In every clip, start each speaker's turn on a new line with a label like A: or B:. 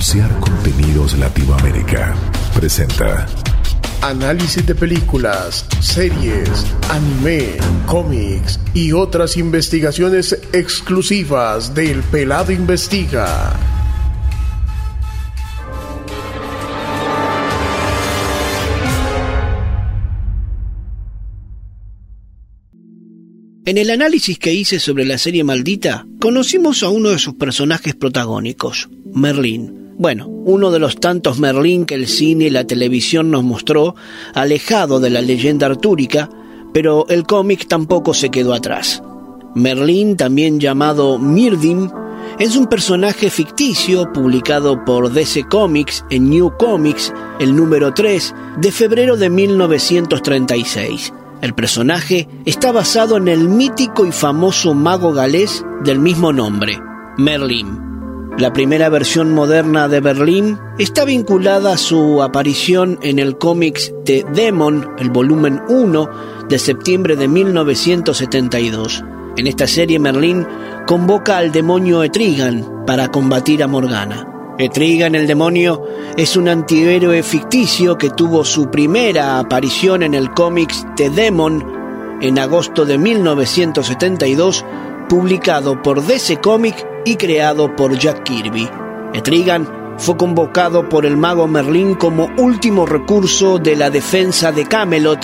A: Anunciar Contenidos Latinoamérica presenta
B: Análisis de películas, series, anime, cómics y otras investigaciones exclusivas del Pelado Investiga.
C: En el análisis que hice sobre la serie Maldita, conocimos a uno de sus personajes protagónicos, Merlín. Bueno, uno de los tantos Merlín que el cine y la televisión nos mostró, alejado de la leyenda artúrica, pero el cómic tampoco se quedó atrás. Merlín, también llamado Mirdim, es un personaje ficticio publicado por DC Comics en New Comics, el número 3, de febrero de 1936. El personaje está basado en el mítico y famoso mago galés del mismo nombre, Merlin. La primera versión moderna de Berlín está vinculada a su aparición en el cómics The Demon, el volumen 1 de septiembre de 1972. En esta serie Merlín convoca al demonio Etrigan para combatir a Morgana. Etrigan el demonio es un antihéroe ficticio que tuvo su primera aparición en el cómics The Demon en agosto de 1972, publicado por DC Comics y creado por Jack Kirby. Etrigan fue convocado por el mago Merlín como último recurso de la defensa de Camelot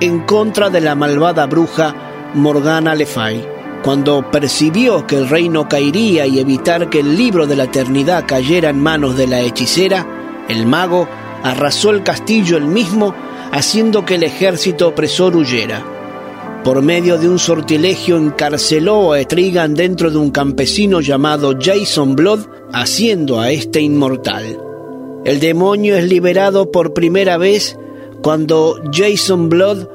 C: en contra de la malvada bruja Morgana Le Fay. Cuando percibió que el reino caería y evitar que el libro de la eternidad cayera en manos de la hechicera, el mago arrasó el castillo él mismo, haciendo que el ejército opresor huyera. Por medio de un sortilegio encarceló a Etrigan dentro de un campesino llamado Jason Blood, haciendo a este inmortal. El demonio es liberado por primera vez cuando Jason Blood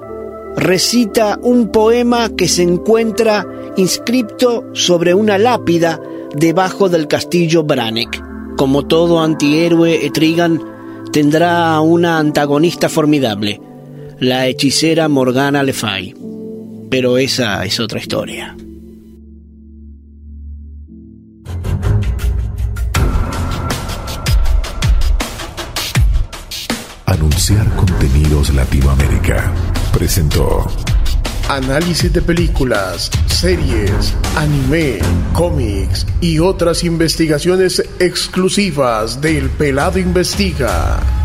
C: recita un poema que se encuentra inscripto sobre una lápida debajo del castillo Branek. Como todo antihéroe, Etrigan tendrá una antagonista formidable, la hechicera Morgana Le Fay. Pero esa es otra historia.
A: Anunciar Contenidos Latinoamérica presentó
B: Análisis de películas, series, anime, cómics y otras investigaciones exclusivas del Pelado Investiga.